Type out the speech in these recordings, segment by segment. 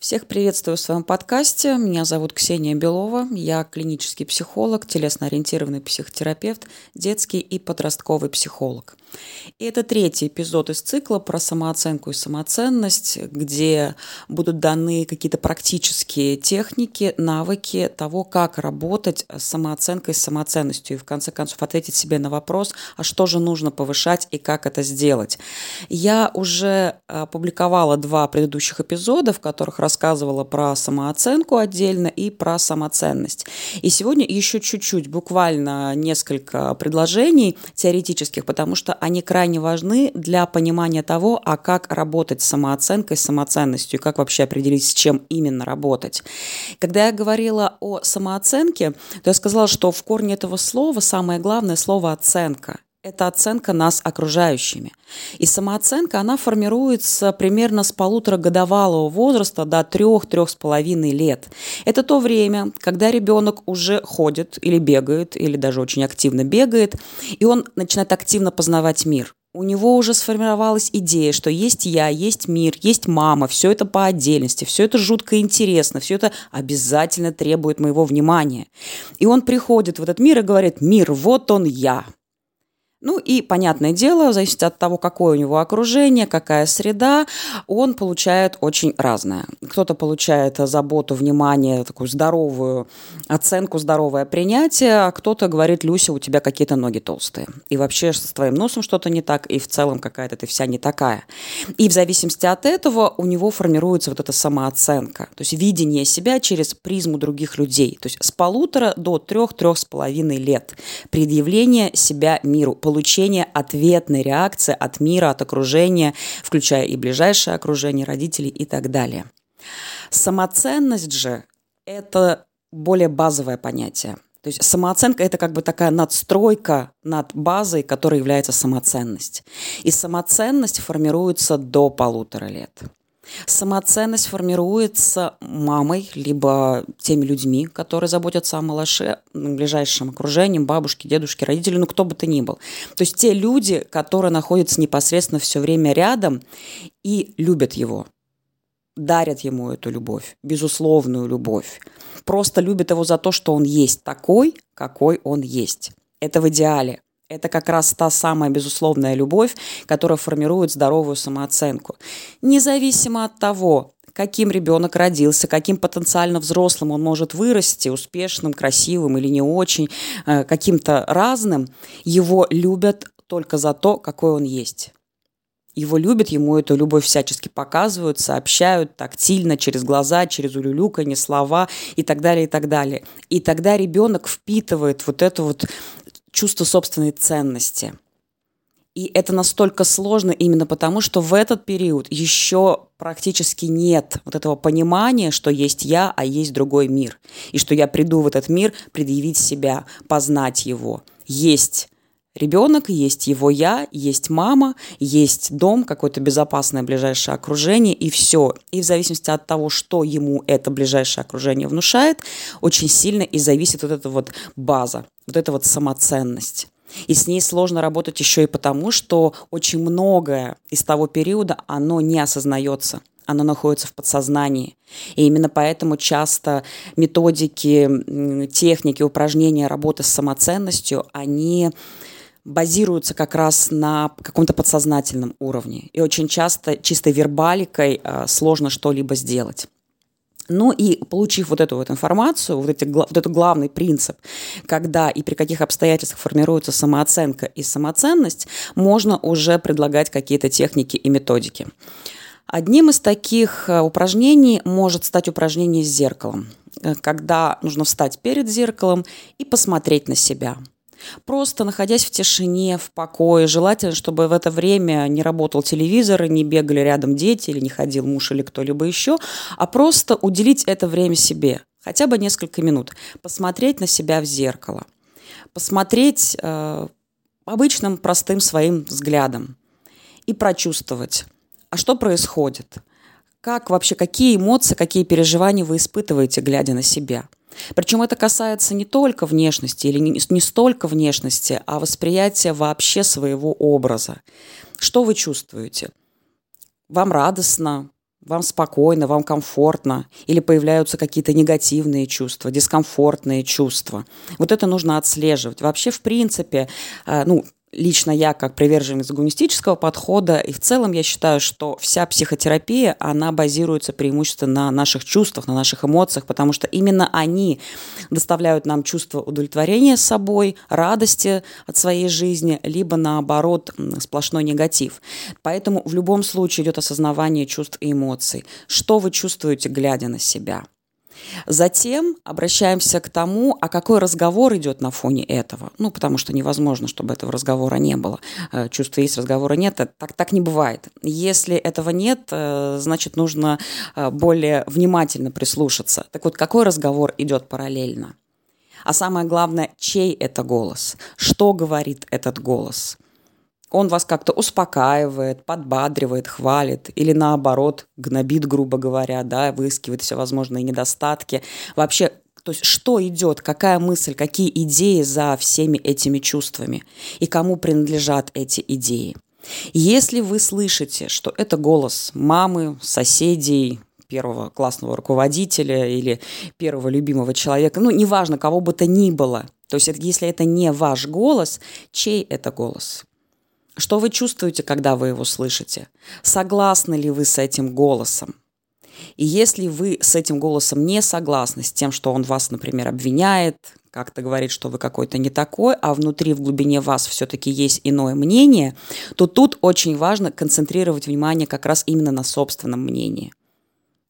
Всех приветствую в своем подкасте. Меня зовут Ксения Белова. Я клинический психолог, телесно-ориентированный психотерапевт, детский и подростковый психолог. И это третий эпизод из цикла про самооценку и самоценность, где будут даны какие-то практические техники, навыки того, как работать с самооценкой и самоценностью. И в конце концов ответить себе на вопрос, а что же нужно повышать и как это сделать. Я уже опубликовала два предыдущих эпизода, в которых рассказывала про самооценку отдельно и про самоценность. И сегодня еще чуть-чуть, буквально несколько предложений теоретических, потому что они крайне важны для понимания того, а как работать с самооценкой, с самоценностью, и как вообще определить, с чем именно работать. Когда я говорила о самооценке, то я сказала, что в корне этого слова самое главное слово «оценка». Это оценка нас окружающими. И самооценка, она формируется примерно с полуторагодовалого возраста до трех-трех с половиной лет. Это то время, когда ребенок уже ходит или бегает, или даже очень активно бегает, и он начинает активно познавать мир. У него уже сформировалась идея, что есть я, есть мир, есть мама, все это по отдельности, все это жутко интересно, все это обязательно требует моего внимания. И он приходит в этот мир и говорит, мир, вот он я, ну и, понятное дело, зависит от того, какое у него окружение, какая среда, он получает очень разное. Кто-то получает заботу, внимание, такую здоровую оценку, здоровое принятие, а кто-то говорит, Люся, у тебя какие-то ноги толстые. И вообще с твоим носом что-то не так, и в целом какая-то ты вся не такая. И в зависимости от этого у него формируется вот эта самооценка, то есть видение себя через призму других людей. То есть с полутора до трех-трех с половиной лет предъявление себя миру – получения ответной реакции от мира, от окружения, включая и ближайшее окружение, родителей и так далее. Самоценность же – это более базовое понятие. То есть самооценка – это как бы такая надстройка над базой, которая является самоценность. И самоценность формируется до полутора лет. Самоценность формируется мамой, либо теми людьми, которые заботятся о малыше, ближайшем окружении, бабушке, дедушке, родители, ну кто бы то ни был. То есть те люди, которые находятся непосредственно все время рядом и любят его, дарят ему эту любовь, безусловную любовь. Просто любят его за то, что он есть такой, какой он есть. Это в идеале. Это как раз та самая безусловная любовь, которая формирует здоровую самооценку. Независимо от того, каким ребенок родился, каким потенциально взрослым он может вырасти, успешным, красивым или не очень, э, каким-то разным, его любят только за то, какой он есть. Его любят, ему эту любовь всячески показывают, сообщают тактильно, через глаза, через улюлюканье, слова и так далее, и так далее. И тогда ребенок впитывает вот эту вот чувство собственной ценности. И это настолько сложно именно потому, что в этот период еще практически нет вот этого понимания, что есть я, а есть другой мир. И что я приду в этот мир предъявить себя, познать его. Есть ребенок, есть его я, есть мама, есть дом, какое-то безопасное ближайшее окружение, и все. И в зависимости от того, что ему это ближайшее окружение внушает, очень сильно и зависит вот эта вот база вот эта вот самоценность. И с ней сложно работать еще и потому, что очень многое из того периода, оно не осознается оно находится в подсознании. И именно поэтому часто методики, техники, упражнения работы с самоценностью, они базируются как раз на каком-то подсознательном уровне. И очень часто чистой вербаликой э, сложно что-либо сделать. Ну и получив вот эту вот информацию, вот, эти, вот этот главный принцип, когда и при каких обстоятельствах формируется самооценка и самоценность, можно уже предлагать какие-то техники и методики. Одним из таких э, упражнений может стать упражнение с зеркалом, э, когда нужно встать перед зеркалом и посмотреть на себя – Просто находясь в тишине, в покое, желательно, чтобы в это время не работал телевизор, не бегали рядом дети или не ходил муж или кто-либо еще, а просто уделить это время себе, хотя бы несколько минут, посмотреть на себя в зеркало, посмотреть э, обычным простым своим взглядом. И прочувствовать, а что происходит, как вообще, какие эмоции, какие переживания вы испытываете, глядя на себя – причем это касается не только внешности или не, столько внешности, а восприятия вообще своего образа. Что вы чувствуете? Вам радостно, вам спокойно, вам комфортно, или появляются какие-то негативные чувства, дискомфортные чувства. Вот это нужно отслеживать. Вообще, в принципе, э, ну, лично я как приверженец гуманистического подхода, и в целом я считаю, что вся психотерапия, она базируется преимущественно на наших чувствах, на наших эмоциях, потому что именно они доставляют нам чувство удовлетворения собой, радости от своей жизни, либо наоборот сплошной негатив. Поэтому в любом случае идет осознавание чувств и эмоций. Что вы чувствуете, глядя на себя? Затем обращаемся к тому, а какой разговор идет на фоне этого. Ну, потому что невозможно, чтобы этого разговора не было. Э, чувства есть, разговора нет. Так, так не бывает. Если этого нет, э, значит, нужно э, более внимательно прислушаться. Так вот, какой разговор идет параллельно? А самое главное, чей это голос? Что говорит этот голос? Он вас как-то успокаивает, подбадривает, хвалит или наоборот гнобит, грубо говоря, да, выискивает все возможные недостатки. Вообще, то есть что идет, какая мысль, какие идеи за всеми этими чувствами и кому принадлежат эти идеи. Если вы слышите, что это голос мамы, соседей, первого классного руководителя или первого любимого человека, ну, неважно, кого бы то ни было, то есть если это не ваш голос, чей это голос? Что вы чувствуете, когда вы его слышите? Согласны ли вы с этим голосом? И если вы с этим голосом не согласны, с тем, что он вас, например, обвиняет, как-то говорит, что вы какой-то не такой, а внутри, в глубине вас все-таки есть иное мнение, то тут очень важно концентрировать внимание как раз именно на собственном мнении.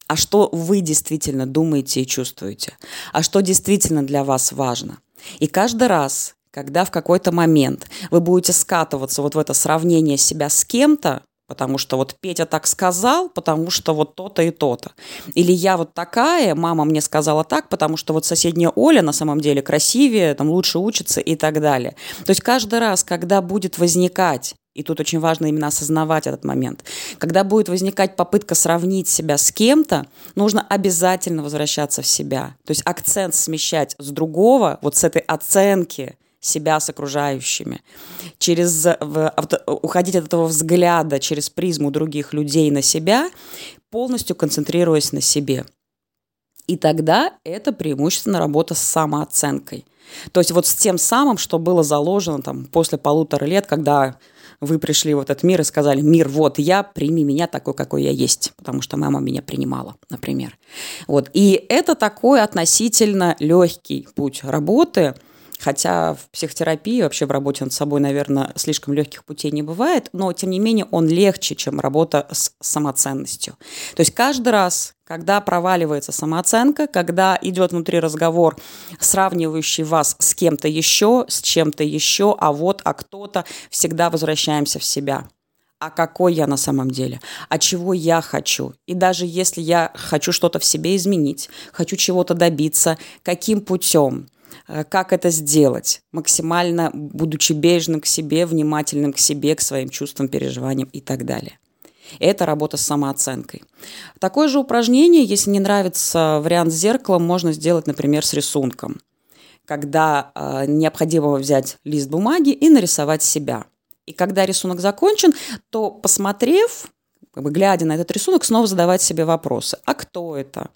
А что вы действительно думаете и чувствуете? А что действительно для вас важно? И каждый раз, когда в какой-то момент вы будете скатываться вот в это сравнение себя с кем-то, потому что вот Петя так сказал, потому что вот то-то и то-то. Или я вот такая, мама мне сказала так, потому что вот соседняя Оля на самом деле красивее, там лучше учится и так далее. То есть каждый раз, когда будет возникать и тут очень важно именно осознавать этот момент. Когда будет возникать попытка сравнить себя с кем-то, нужно обязательно возвращаться в себя. То есть акцент смещать с другого, вот с этой оценки – себя с окружающими, через, уходить от этого взгляда через призму других людей на себя, полностью концентрируясь на себе. И тогда это преимущественно работа с самооценкой. То есть вот с тем самым, что было заложено там, после полутора лет, когда вы пришли в этот мир и сказали, мир, вот я, прими меня такой, какой я есть, потому что мама меня принимала, например. Вот. И это такой относительно легкий путь работы – Хотя в психотерапии, вообще в работе над собой, наверное, слишком легких путей не бывает, но тем не менее он легче, чем работа с самоценностью. То есть каждый раз, когда проваливается самооценка, когда идет внутри разговор, сравнивающий вас с кем-то еще, с чем-то еще, а вот, а кто-то, всегда возвращаемся в себя а какой я на самом деле, а чего я хочу. И даже если я хочу что-то в себе изменить, хочу чего-то добиться, каким путем – Э, как это сделать, максимально будучи бережным к себе, внимательным к себе, к своим чувствам, переживаниям и так далее. Это работа с самооценкой. Такое же упражнение, если не нравится вариант с зеркалом, можно сделать, например, с рисунком, когда э, необходимо взять лист бумаги и нарисовать себя. И когда рисунок закончен, то, посмотрев, как бы глядя на этот рисунок, снова задавать себе вопросы. А кто это?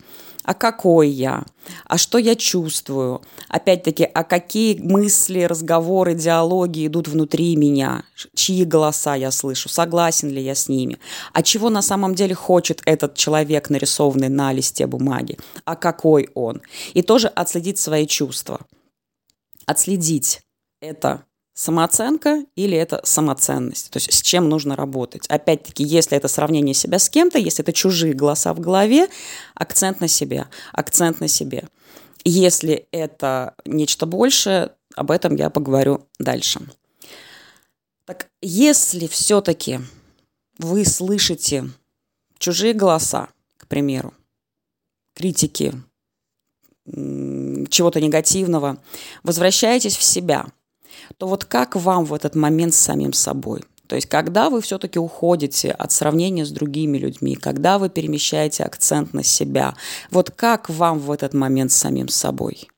а какой я, а что я чувствую, опять-таки, а какие мысли, разговоры, диалоги идут внутри меня, чьи голоса я слышу, согласен ли я с ними, а чего на самом деле хочет этот человек, нарисованный на листе бумаги, а какой он. И тоже отследить свои чувства. Отследить это самооценка или это самоценность, то есть с чем нужно работать. Опять-таки, если это сравнение себя с кем-то, если это чужие голоса в голове, акцент на себе, акцент на себе. Если это нечто большее, об этом я поговорю дальше. Так, если все-таки вы слышите чужие голоса, к примеру, критики, чего-то негативного, возвращайтесь в себя – то вот как вам в этот момент с самим собой? То есть, когда вы все-таки уходите от сравнения с другими людьми, когда вы перемещаете акцент на себя, вот как вам в этот момент с самим собой?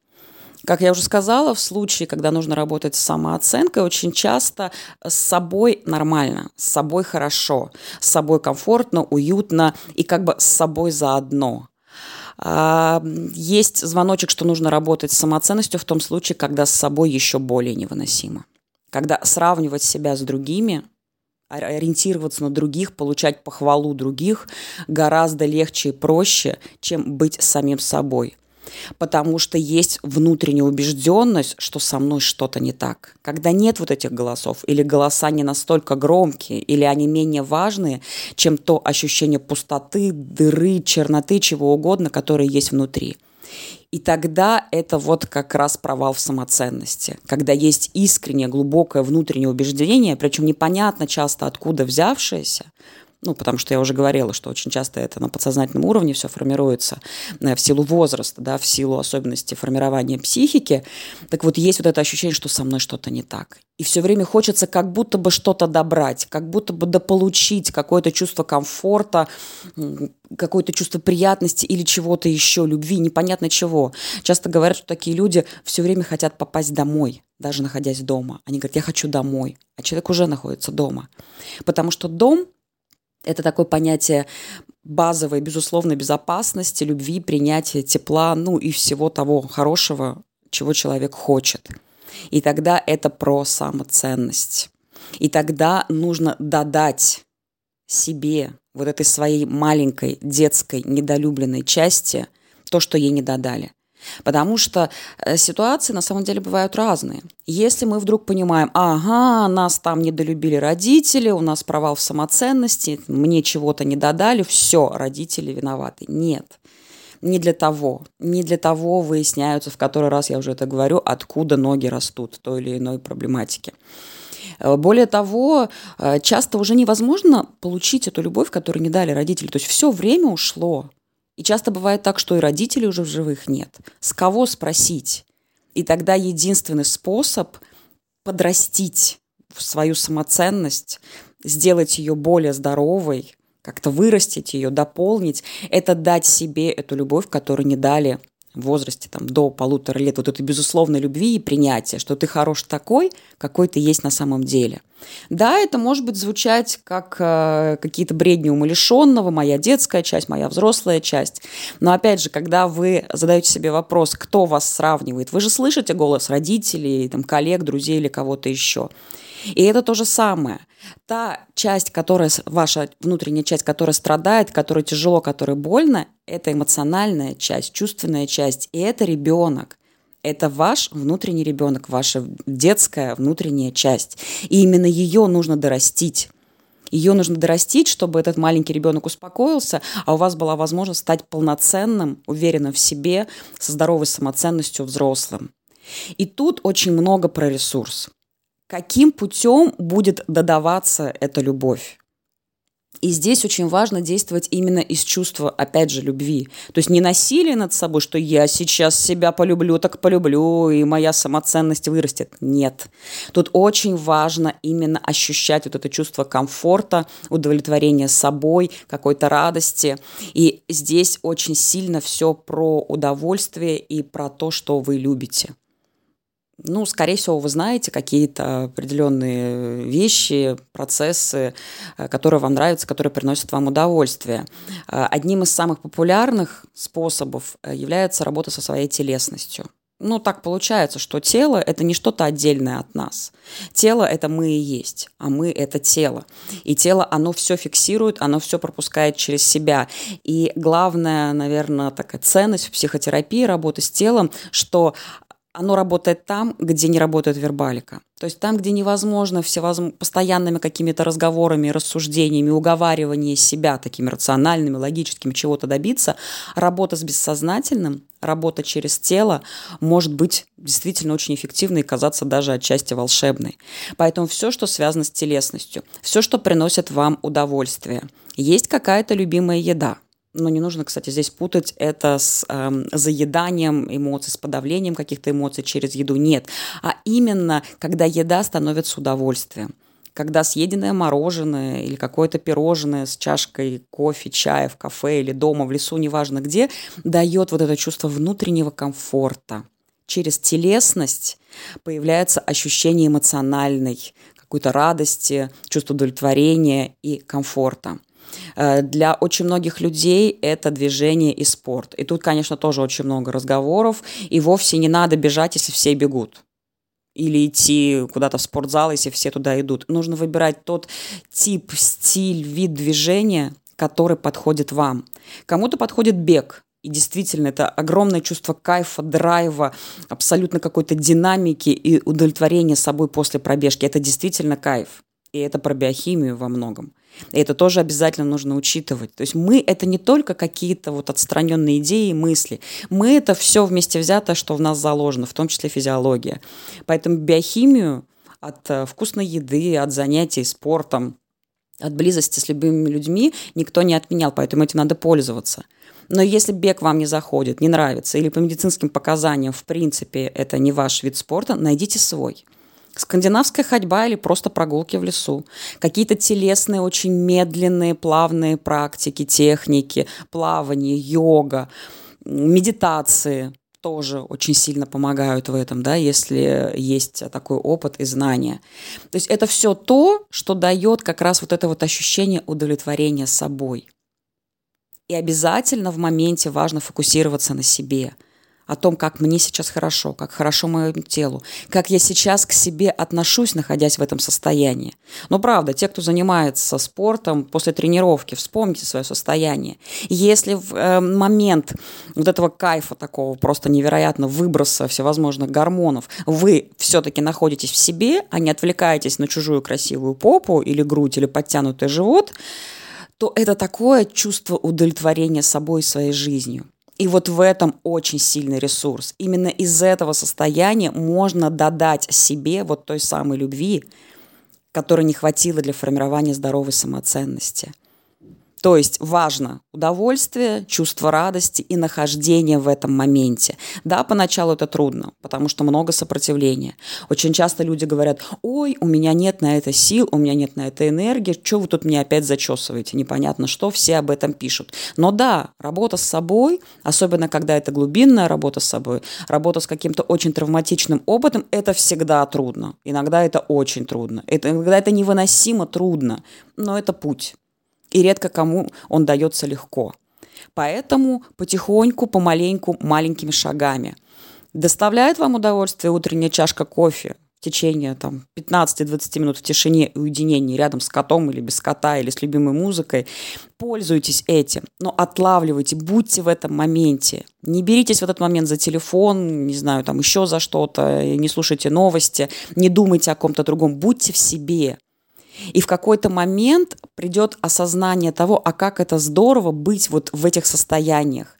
Как я уже сказала, в случае, когда нужно работать с самооценкой, очень часто с собой нормально, с собой хорошо, с собой комфортно, уютно и как бы с собой заодно. А, есть звоночек, что нужно работать с самоценностью в том случае, когда с собой еще более невыносимо. Когда сравнивать себя с другими, ориентироваться на других, получать похвалу других гораздо легче и проще, чем быть самим собой – потому что есть внутренняя убежденность, что со мной что-то не так. Когда нет вот этих голосов, или голоса не настолько громкие, или они менее важные, чем то ощущение пустоты, дыры, черноты, чего угодно, которое есть внутри. И тогда это вот как раз провал в самоценности, когда есть искреннее, глубокое внутреннее убеждение, причем непонятно часто откуда взявшееся, ну, потому что я уже говорила, что очень часто это на подсознательном уровне все формируется э, в силу возраста, да, в силу особенностей формирования психики. Так вот, есть вот это ощущение, что со мной что-то не так. И все время хочется как будто бы что-то добрать, как будто бы дополучить какое-то чувство комфорта, какое-то чувство приятности или чего-то еще, любви, непонятно чего. Часто говорят, что такие люди все время хотят попасть домой, даже находясь дома. Они говорят, я хочу домой, а человек уже находится дома. Потому что дом это такое понятие базовой, безусловной безопасности, любви, принятия, тепла, ну и всего того хорошего, чего человек хочет. И тогда это про самоценность. И тогда нужно додать себе, вот этой своей маленькой детской недолюбленной части, то, что ей не додали. Потому что э, ситуации на самом деле бывают разные. Если мы вдруг понимаем, ага, нас там недолюбили родители, у нас провал в самоценности, мне чего-то не додали, все, родители виноваты. Нет. Не для того. Не для того выясняются, в который раз я уже это говорю, откуда ноги растут той или иной проблематики. Э, более того, э, часто уже невозможно получить эту любовь, которую не дали родители. То есть все время ушло и часто бывает так, что и родителей уже в живых нет. С кого спросить? И тогда единственный способ подрастить свою самоценность, сделать ее более здоровой, как-то вырастить ее, дополнить, это дать себе эту любовь, которую не дали в возрасте там, до полутора лет, вот этой безусловной любви и принятия, что ты хорош такой, какой ты есть на самом деле. Да, это может быть звучать как э, какие-то бредни умалишенного, моя детская часть, моя взрослая часть. Но опять же, когда вы задаете себе вопрос, кто вас сравнивает, вы же слышите голос родителей, там, коллег, друзей или кого-то еще. И это то же самое. Та часть, которая, ваша внутренняя часть, которая страдает, которая тяжело, которая больно, это эмоциональная часть, чувственная часть, и это ребенок. Это ваш внутренний ребенок, ваша детская внутренняя часть. И именно ее нужно дорастить. Ее нужно дорастить, чтобы этот маленький ребенок успокоился, а у вас была возможность стать полноценным, уверенным в себе, со здоровой самоценностью взрослым. И тут очень много про ресурс каким путем будет додаваться эта любовь. И здесь очень важно действовать именно из чувства, опять же, любви. То есть не насилие над собой, что я сейчас себя полюблю, так полюблю, и моя самоценность вырастет. Нет. Тут очень важно именно ощущать вот это чувство комфорта, удовлетворения собой, какой-то радости. И здесь очень сильно все про удовольствие и про то, что вы любите ну, скорее всего, вы знаете какие-то определенные вещи, процессы, э, которые вам нравятся, которые приносят вам удовольствие. Э, одним из самых популярных способов э, является работа со своей телесностью. Ну, так получается, что тело – это не что-то отдельное от нас. Тело – это мы и есть, а мы – это тело. И тело, оно все фиксирует, оно все пропускает через себя. И главная, наверное, такая ценность в психотерапии работы с телом, что оно работает там, где не работает вербалика. То есть там, где невозможно всевозможно, постоянными какими-то разговорами, рассуждениями, уговариванием себя такими рациональными, логическими чего-то добиться, работа с бессознательным, работа через тело может быть действительно очень эффективной и казаться даже отчасти волшебной. Поэтому все, что связано с телесностью, все, что приносит вам удовольствие, есть какая-то любимая еда – но не нужно, кстати, здесь путать это с э, заеданием эмоций, с подавлением каких-то эмоций через еду. Нет. А именно, когда еда становится удовольствием когда съеденное мороженое или какое-то пирожное с чашкой кофе, чая в кафе или дома, в лесу, неважно где, дает вот это чувство внутреннего комфорта, через телесность появляется ощущение эмоциональной, какой-то радости, чувство удовлетворения и комфорта. Э, для очень многих людей это движение и спорт. И тут, конечно, тоже очень много разговоров, и вовсе не надо бежать, если все бегут или идти куда-то в спортзал, если все туда идут. Нужно выбирать тот тип, стиль, вид движения, который подходит вам. Кому-то подходит бег, и действительно, это огромное чувство кайфа, драйва, абсолютно какой-то динамики и удовлетворения собой после пробежки. Это действительно кайф. И это про биохимию во многом. И это тоже обязательно нужно учитывать. То есть мы – это не только какие-то вот отстраненные идеи и мысли. Мы – это все вместе взятое, что в нас заложено, в том числе физиология. Поэтому биохимию от э, вкусной еды, от занятий спортом, от близости с любыми людьми никто не отменял, поэтому этим надо пользоваться. Но если бег вам не заходит, не нравится, или по медицинским показаниям, в принципе, это не ваш вид спорта, найдите свой. Скандинавская ходьба или просто прогулки в лесу. Какие-то телесные, очень медленные, плавные практики, техники, плавание, йога, медитации тоже очень сильно помогают в этом, да, если есть такой опыт и знания. То есть это все то, что дает как раз вот это вот ощущение удовлетворения собой. И обязательно в моменте важно фокусироваться на себе, о том, как мне сейчас хорошо, как хорошо моему телу, как я сейчас к себе отношусь, находясь в этом состоянии. Но правда, те, кто занимается спортом после тренировки, вспомните свое состояние. Если в э, момент вот этого кайфа такого просто невероятно выброса всевозможных гормонов вы все-таки находитесь в себе, а не отвлекаетесь на чужую красивую попу или грудь или подтянутый живот – то это такое чувство удовлетворения собой и своей жизнью. И вот в этом очень сильный ресурс. Именно из этого состояния можно додать себе вот той самой любви, которой не хватило для формирования здоровой самоценности – то есть важно удовольствие, чувство радости и нахождение в этом моменте. Да, поначалу это трудно, потому что много сопротивления. Очень часто люди говорят, ой, у меня нет на это сил, у меня нет на это энергии, что вы тут меня опять зачесываете, непонятно что, все об этом пишут. Но да, работа с собой, особенно когда это глубинная работа с собой, работа с каким-то очень травматичным опытом, это всегда трудно. Иногда это очень трудно. Это, иногда это невыносимо трудно, но это путь и редко кому он дается легко. Поэтому потихоньку, помаленьку, маленькими шагами. Доставляет вам удовольствие утренняя чашка кофе в течение там, 15-20 минут в тишине и уединении рядом с котом или без кота, или с любимой музыкой. Пользуйтесь этим, но отлавливайте, будьте в этом моменте. Не беритесь в этот момент за телефон, не знаю, там еще за что-то, не слушайте новости, не думайте о ком-то другом, будьте в себе. И в какой-то момент придет осознание того, а как это здорово быть вот в этих состояниях.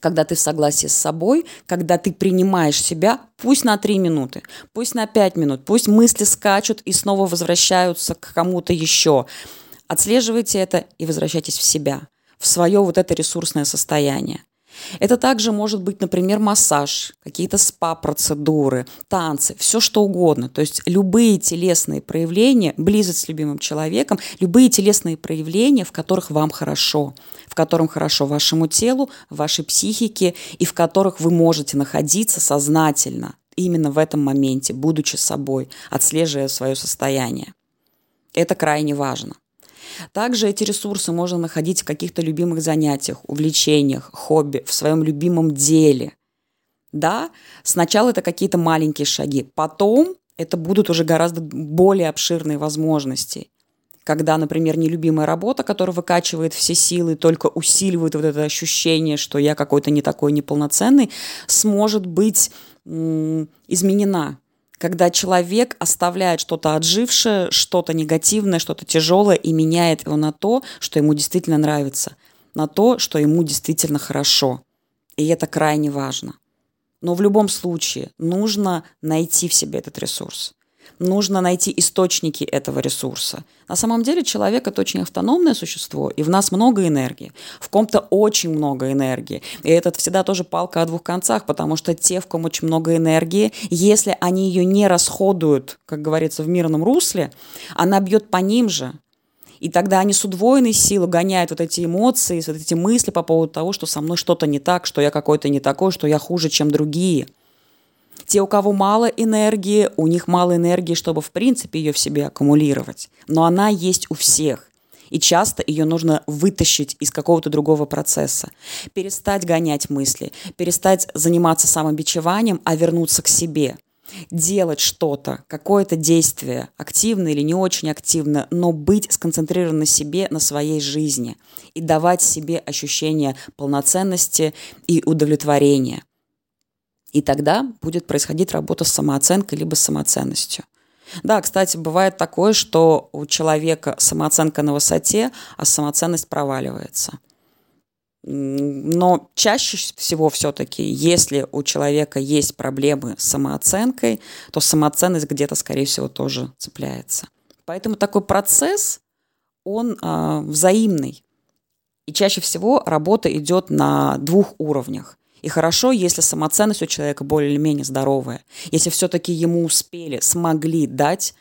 Когда ты в согласии с собой, когда ты принимаешь себя, пусть на три минуты, пусть на пять минут, пусть мысли скачут и снова возвращаются к кому-то еще. Отслеживайте это и возвращайтесь в себя, в свое вот это ресурсное состояние. Это также может быть, например, массаж, какие-то спа-процедуры, танцы, все что угодно. То есть любые телесные проявления, близость с любимым человеком, любые телесные проявления, в которых вам хорошо, в котором хорошо вашему телу, вашей психике и в которых вы можете находиться сознательно именно в этом моменте, будучи собой, отслеживая свое состояние. Это крайне важно. Также эти ресурсы можно находить в каких-то любимых занятиях, увлечениях, хобби, в своем любимом деле. Да, сначала это какие-то маленькие шаги, потом это будут уже гораздо более обширные возможности. Когда, например, нелюбимая работа, которая выкачивает все силы, только усиливает вот это ощущение, что я какой-то не такой неполноценный, сможет быть изменена когда человек оставляет что-то отжившее, что-то негативное, что-то тяжелое и меняет его на то, что ему действительно нравится, на то, что ему действительно хорошо. И это крайне важно. Но в любом случае нужно найти в себе этот ресурс нужно найти источники этого ресурса. На самом деле человек – это очень автономное существо, и в нас много энергии. В ком-то очень много энергии. И это всегда тоже палка о двух концах, потому что те, в ком очень много энергии, если они ее не расходуют, как говорится, в мирном русле, она бьет по ним же. И тогда они с удвоенной силой гоняют вот эти эмоции, вот эти мысли по поводу того, что со мной что-то не так, что я какой-то не такой, что я хуже, чем другие. Те, у кого мало энергии, у них мало энергии, чтобы в принципе ее в себе аккумулировать. Но она есть у всех. И часто ее нужно вытащить из какого-то другого процесса. Перестать гонять мысли, перестать заниматься самобичеванием, а вернуться к себе – делать что-то, какое-то действие, активно или не очень активно, но быть сконцентрирован на себе, на своей жизни и давать себе ощущение полноценности и удовлетворения. И тогда будет происходить работа с самооценкой либо с самоценностью. Да, кстати, бывает такое, что у человека самооценка на высоте, а самоценность проваливается – но чаще всего все-таки, если у человека есть проблемы с самооценкой, то самоценность где-то, скорее всего, тоже цепляется. Поэтому такой процесс, он э, взаимный. И чаще всего работа идет на двух уровнях. И хорошо, если самоценность у человека более или менее здоровая. Если все-таки ему успели, смогли дать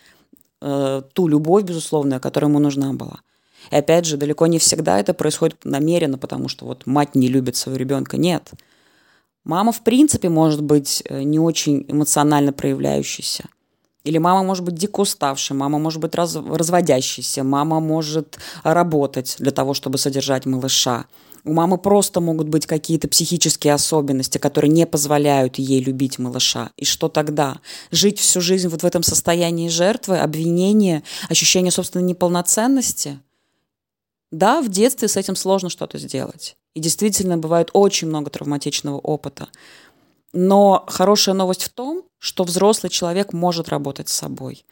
э, ту любовь, безусловно, которая ему нужна была. И опять же, далеко не всегда это происходит намеренно, потому что вот мать не любит своего ребенка. Нет. Мама, в принципе, может быть э, не очень эмоционально проявляющейся. Или мама может быть дико уставшей, мама может быть раз, разводящейся, мама может работать для того, чтобы содержать малыша. У мамы просто могут быть какие-то психические особенности, которые не позволяют ей любить малыша. И что тогда? Жить всю жизнь вот в этом состоянии жертвы, обвинения, ощущения собственной неполноценности – да, в детстве с этим сложно что-то сделать. И действительно бывает очень много травматичного опыта. Но хорошая новость в том, что взрослый человек может работать с собой.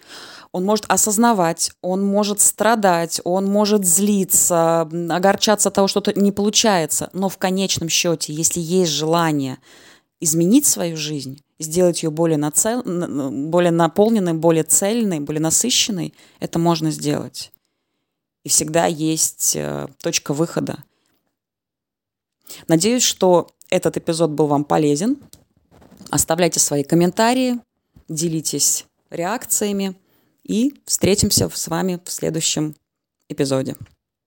Он может осознавать, он может страдать, он может злиться, огорчаться от того, что то не получается. Но в конечном счете, если есть желание изменить свою жизнь, сделать ее более, нацел... более наполненной, более цельной, более насыщенной, это можно сделать и всегда есть э, точка выхода. Надеюсь, что этот эпизод был вам полезен. Оставляйте свои комментарии, делитесь реакциями и встретимся с вами в следующем эпизоде.